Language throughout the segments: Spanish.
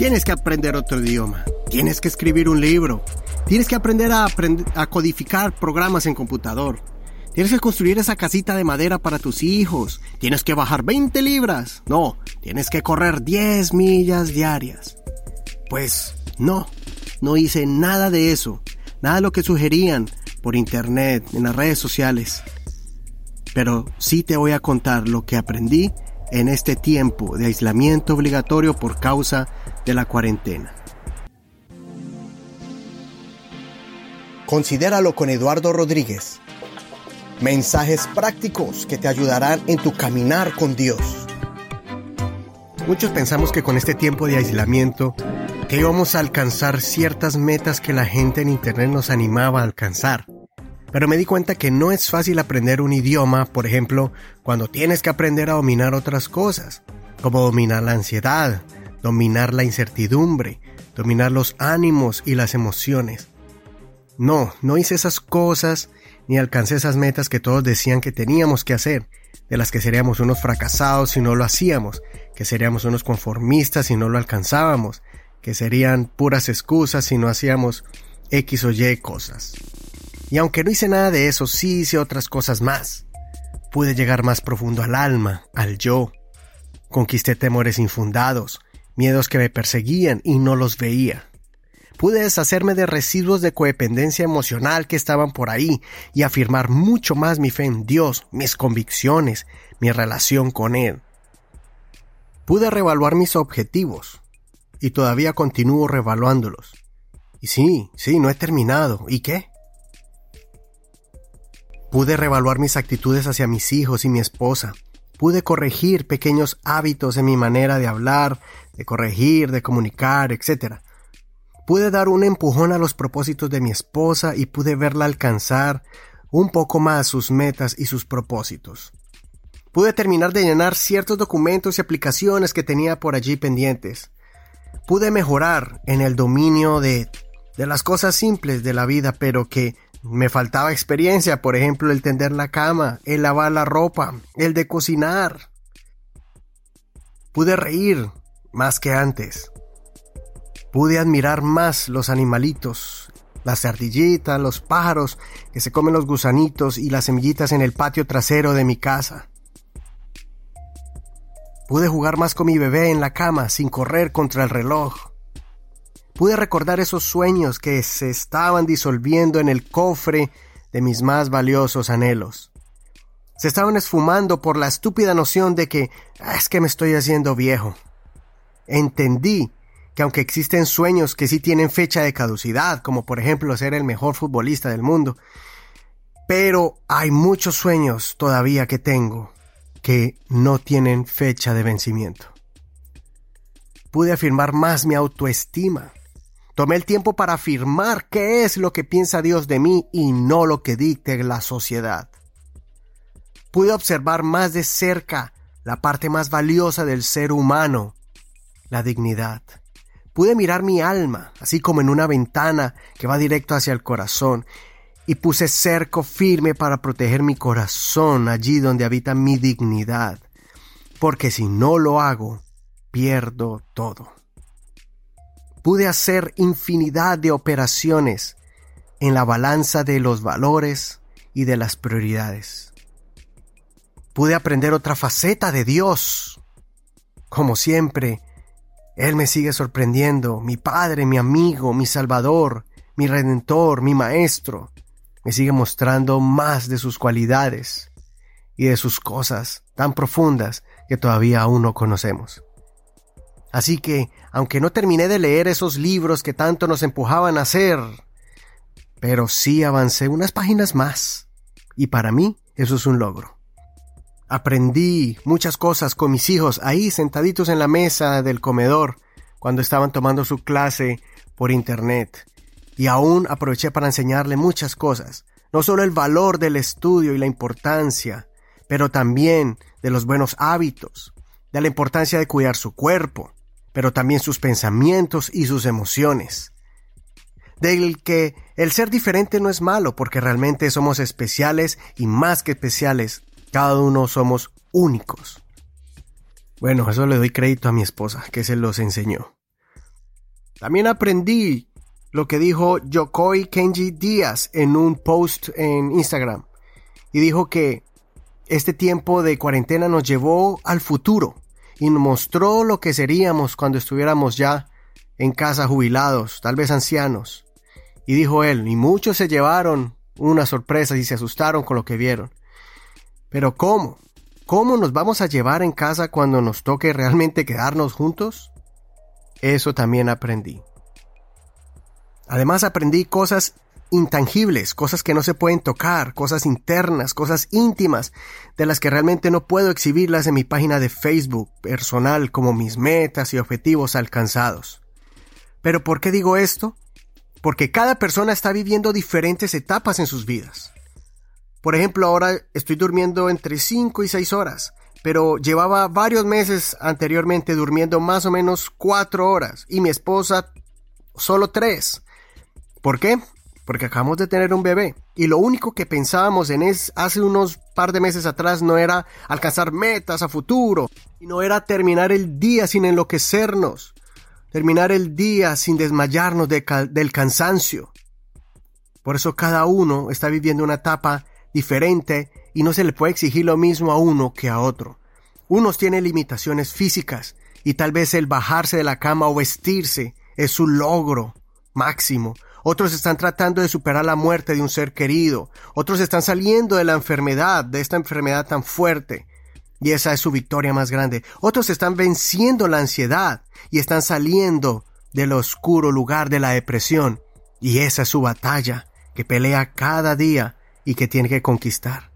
Tienes que aprender otro idioma. Tienes que escribir un libro. Tienes que aprender a, a codificar programas en computador. Tienes que construir esa casita de madera para tus hijos. Tienes que bajar 20 libras. No, tienes que correr 10 millas diarias. Pues no, no hice nada de eso. Nada de lo que sugerían por internet, en las redes sociales. Pero sí te voy a contar lo que aprendí en este tiempo de aislamiento obligatorio por causa de la cuarentena. Considéralo con Eduardo Rodríguez. Mensajes prácticos que te ayudarán en tu caminar con Dios. Muchos pensamos que con este tiempo de aislamiento que íbamos a alcanzar ciertas metas que la gente en Internet nos animaba a alcanzar. Pero me di cuenta que no es fácil aprender un idioma, por ejemplo, cuando tienes que aprender a dominar otras cosas, como dominar la ansiedad, dominar la incertidumbre, dominar los ánimos y las emociones. No, no hice esas cosas ni alcancé esas metas que todos decían que teníamos que hacer, de las que seríamos unos fracasados si no lo hacíamos, que seríamos unos conformistas si no lo alcanzábamos, que serían puras excusas si no hacíamos X o Y cosas. Y aunque no hice nada de eso, sí hice otras cosas más. Pude llegar más profundo al alma, al yo. Conquisté temores infundados, miedos que me perseguían y no los veía. Pude deshacerme de residuos de codependencia emocional que estaban por ahí y afirmar mucho más mi fe en Dios, mis convicciones, mi relación con Él. Pude reevaluar mis objetivos, y todavía continúo revaluándolos. Y sí, sí, no he terminado. ¿Y qué? Pude revaluar mis actitudes hacia mis hijos y mi esposa. Pude corregir pequeños hábitos en mi manera de hablar, de corregir, de comunicar, etc. Pude dar un empujón a los propósitos de mi esposa y pude verla alcanzar un poco más sus metas y sus propósitos. Pude terminar de llenar ciertos documentos y aplicaciones que tenía por allí pendientes pude mejorar en el dominio de, de las cosas simples de la vida, pero que me faltaba experiencia, por ejemplo, el tender la cama, el lavar la ropa, el de cocinar. Pude reír más que antes. Pude admirar más los animalitos, las ardillitas, los pájaros que se comen los gusanitos y las semillitas en el patio trasero de mi casa. Pude jugar más con mi bebé en la cama sin correr contra el reloj. Pude recordar esos sueños que se estaban disolviendo en el cofre de mis más valiosos anhelos. Se estaban esfumando por la estúpida noción de que ah, es que me estoy haciendo viejo. Entendí que aunque existen sueños que sí tienen fecha de caducidad, como por ejemplo ser el mejor futbolista del mundo, pero hay muchos sueños todavía que tengo que no tienen fecha de vencimiento. Pude afirmar más mi autoestima. Tomé el tiempo para afirmar qué es lo que piensa Dios de mí y no lo que dicte la sociedad. Pude observar más de cerca la parte más valiosa del ser humano, la dignidad. Pude mirar mi alma, así como en una ventana que va directo hacia el corazón, y puse cerco firme para proteger mi corazón allí donde habita mi dignidad, porque si no lo hago, pierdo todo. Pude hacer infinidad de operaciones en la balanza de los valores y de las prioridades. Pude aprender otra faceta de Dios. Como siempre, Él me sigue sorprendiendo, mi Padre, mi amigo, mi Salvador, mi Redentor, mi Maestro me sigue mostrando más de sus cualidades y de sus cosas tan profundas que todavía aún no conocemos. Así que, aunque no terminé de leer esos libros que tanto nos empujaban a hacer, pero sí avancé unas páginas más, y para mí eso es un logro. Aprendí muchas cosas con mis hijos ahí sentaditos en la mesa del comedor cuando estaban tomando su clase por internet y aún aproveché para enseñarle muchas cosas, no solo el valor del estudio y la importancia, pero también de los buenos hábitos, de la importancia de cuidar su cuerpo, pero también sus pensamientos y sus emociones. Del que el ser diferente no es malo, porque realmente somos especiales y más que especiales, cada uno somos únicos. Bueno, eso le doy crédito a mi esposa, que se los enseñó. También aprendí lo que dijo Yokoi Kenji Díaz en un post en Instagram. Y dijo que este tiempo de cuarentena nos llevó al futuro y mostró lo que seríamos cuando estuviéramos ya en casa jubilados, tal vez ancianos. Y dijo él, y muchos se llevaron unas sorpresas y se asustaron con lo que vieron. Pero ¿cómo? ¿Cómo nos vamos a llevar en casa cuando nos toque realmente quedarnos juntos? Eso también aprendí. Además aprendí cosas intangibles, cosas que no se pueden tocar, cosas internas, cosas íntimas, de las que realmente no puedo exhibirlas en mi página de Facebook personal como mis metas y objetivos alcanzados. Pero ¿por qué digo esto? Porque cada persona está viviendo diferentes etapas en sus vidas. Por ejemplo, ahora estoy durmiendo entre 5 y 6 horas, pero llevaba varios meses anteriormente durmiendo más o menos 4 horas y mi esposa solo 3. ¿Por qué? Porque acabamos de tener un bebé y lo único que pensábamos en es hace unos par de meses atrás no era alcanzar metas a futuro no era terminar el día sin enloquecernos, terminar el día sin desmayarnos del cansancio. Por eso cada uno está viviendo una etapa diferente y no se le puede exigir lo mismo a uno que a otro. Unos tienen limitaciones físicas y tal vez el bajarse de la cama o vestirse es su logro máximo. Otros están tratando de superar la muerte de un ser querido. Otros están saliendo de la enfermedad, de esta enfermedad tan fuerte. Y esa es su victoria más grande. Otros están venciendo la ansiedad y están saliendo del oscuro lugar de la depresión. Y esa es su batalla, que pelea cada día y que tiene que conquistar.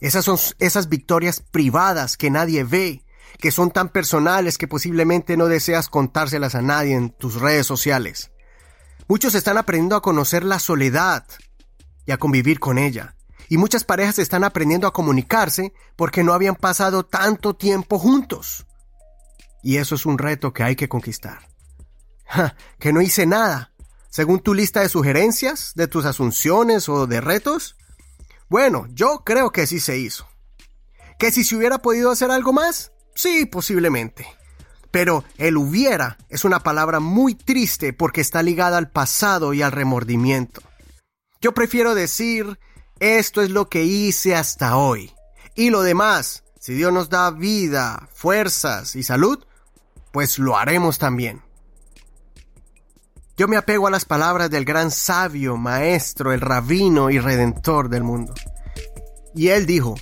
Esas son esas victorias privadas que nadie ve, que son tan personales que posiblemente no deseas contárselas a nadie en tus redes sociales. Muchos están aprendiendo a conocer la soledad y a convivir con ella. Y muchas parejas están aprendiendo a comunicarse porque no habían pasado tanto tiempo juntos. Y eso es un reto que hay que conquistar. que no hice nada. Según tu lista de sugerencias, de tus asunciones o de retos, bueno, yo creo que sí se hizo. ¿Que si se hubiera podido hacer algo más? Sí, posiblemente. Pero el hubiera es una palabra muy triste porque está ligada al pasado y al remordimiento. Yo prefiero decir, esto es lo que hice hasta hoy. Y lo demás, si Dios nos da vida, fuerzas y salud, pues lo haremos también. Yo me apego a las palabras del gran sabio, maestro, el rabino y redentor del mundo. Y él dijo,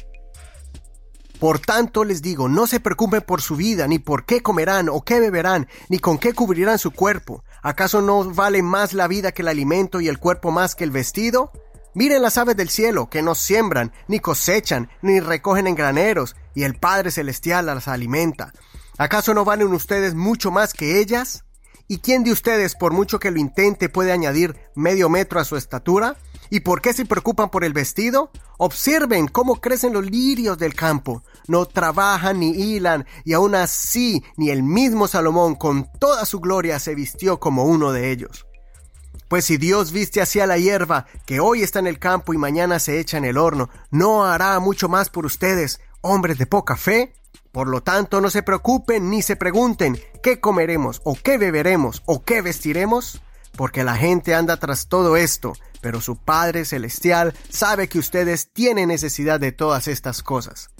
Por tanto les digo, no se preocupen por su vida, ni por qué comerán o qué beberán, ni con qué cubrirán su cuerpo. ¿Acaso no vale más la vida que el alimento y el cuerpo más que el vestido? Miren las aves del cielo, que no siembran, ni cosechan, ni recogen en graneros, y el Padre Celestial las alimenta. ¿Acaso no valen ustedes mucho más que ellas? ¿Y quién de ustedes, por mucho que lo intente, puede añadir medio metro a su estatura? ¿Y por qué se preocupan por el vestido? Observen cómo crecen los lirios del campo. No trabajan ni hilan, y aún así ni el mismo Salomón con toda su gloria se vistió como uno de ellos. Pues si Dios viste hacia la hierba, que hoy está en el campo y mañana se echa en el horno, ¿no hará mucho más por ustedes, hombres de poca fe? Por lo tanto, no se preocupen ni se pregunten qué comeremos o qué beberemos o qué vestiremos, porque la gente anda tras todo esto, pero su Padre Celestial sabe que ustedes tienen necesidad de todas estas cosas.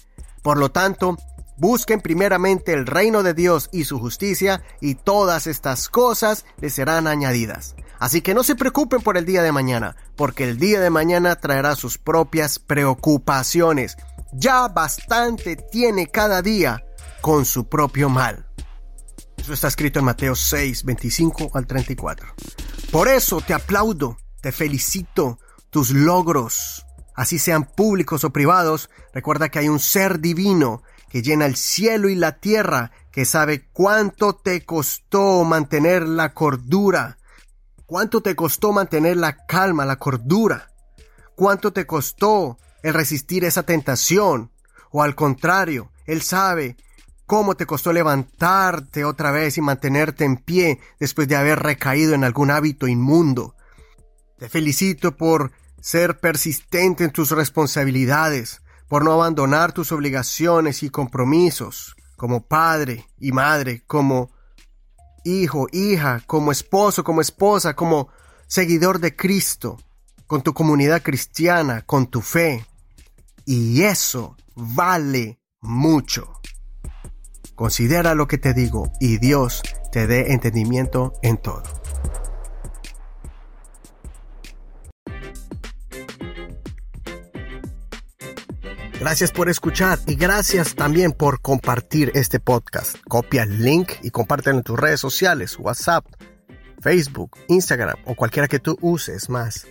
Por lo tanto, busquen primeramente el reino de Dios y su justicia, y todas estas cosas les serán añadidas. Así que no se preocupen por el día de mañana, porque el día de mañana traerá sus propias preocupaciones. Ya bastante tiene cada día con su propio mal. Eso está escrito en Mateo 6, 25 al 34. Por eso te aplaudo, te felicito, tus logros, así sean públicos o privados, recuerda que hay un ser divino que llena el cielo y la tierra, que sabe cuánto te costó mantener la cordura, cuánto te costó mantener la calma, la cordura, cuánto te costó el resistir esa tentación, o al contrario, Él sabe cómo te costó levantarte otra vez y mantenerte en pie después de haber recaído en algún hábito inmundo. Te felicito por ser persistente en tus responsabilidades, por no abandonar tus obligaciones y compromisos como padre y madre, como hijo, hija, como esposo, como esposa, como seguidor de Cristo, con tu comunidad cristiana, con tu fe. Y eso vale mucho. Considera lo que te digo y Dios te dé entendimiento en todo. Gracias por escuchar y gracias también por compartir este podcast. Copia el link y compártelo en tus redes sociales, WhatsApp, Facebook, Instagram o cualquiera que tú uses más.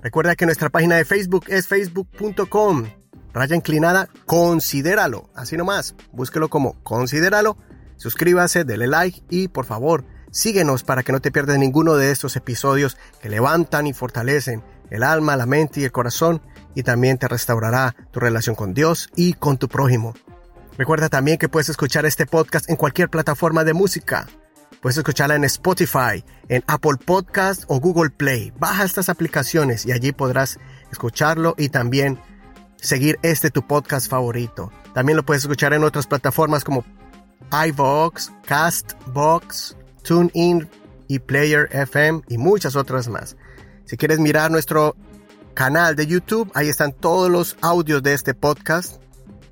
Recuerda que nuestra página de Facebook es facebook.com. Raya inclinada, considéralo. Así nomás, búsquelo como considéralo. Suscríbase, dele like y por favor, síguenos para que no te pierdas ninguno de estos episodios que levantan y fortalecen el alma, la mente y el corazón y también te restaurará tu relación con Dios y con tu prójimo. Recuerda también que puedes escuchar este podcast en cualquier plataforma de música. Puedes escucharla en Spotify, en Apple Podcast o Google Play. Baja estas aplicaciones y allí podrás escucharlo y también seguir este tu podcast favorito. También lo puedes escuchar en otras plataformas como iVoox, Castbox, TuneIn y Player FM y muchas otras más. Si quieres mirar nuestro canal de YouTube, ahí están todos los audios de este podcast,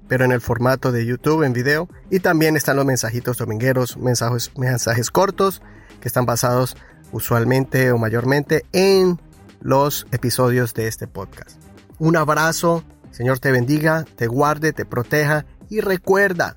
pero en el formato de YouTube, en video. Y también están los mensajitos domingueros, mensajes, mensajes cortos, que están basados usualmente o mayormente en los episodios de este podcast. Un abrazo, Señor te bendiga, te guarde, te proteja y recuerda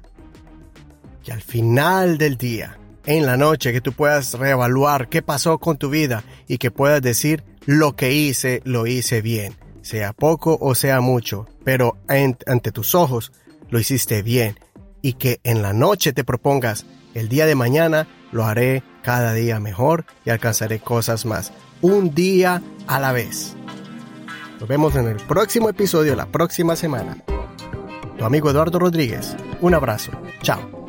que al final del día, en la noche, que tú puedas reevaluar qué pasó con tu vida y que puedas decir, lo que hice, lo hice bien, sea poco o sea mucho, pero ante tus ojos lo hiciste bien y que en la noche te propongas, el día de mañana lo haré cada día mejor y alcanzaré cosas más, un día a la vez. Nos vemos en el próximo episodio la próxima semana. Tu amigo Eduardo Rodríguez. Un abrazo. Chao.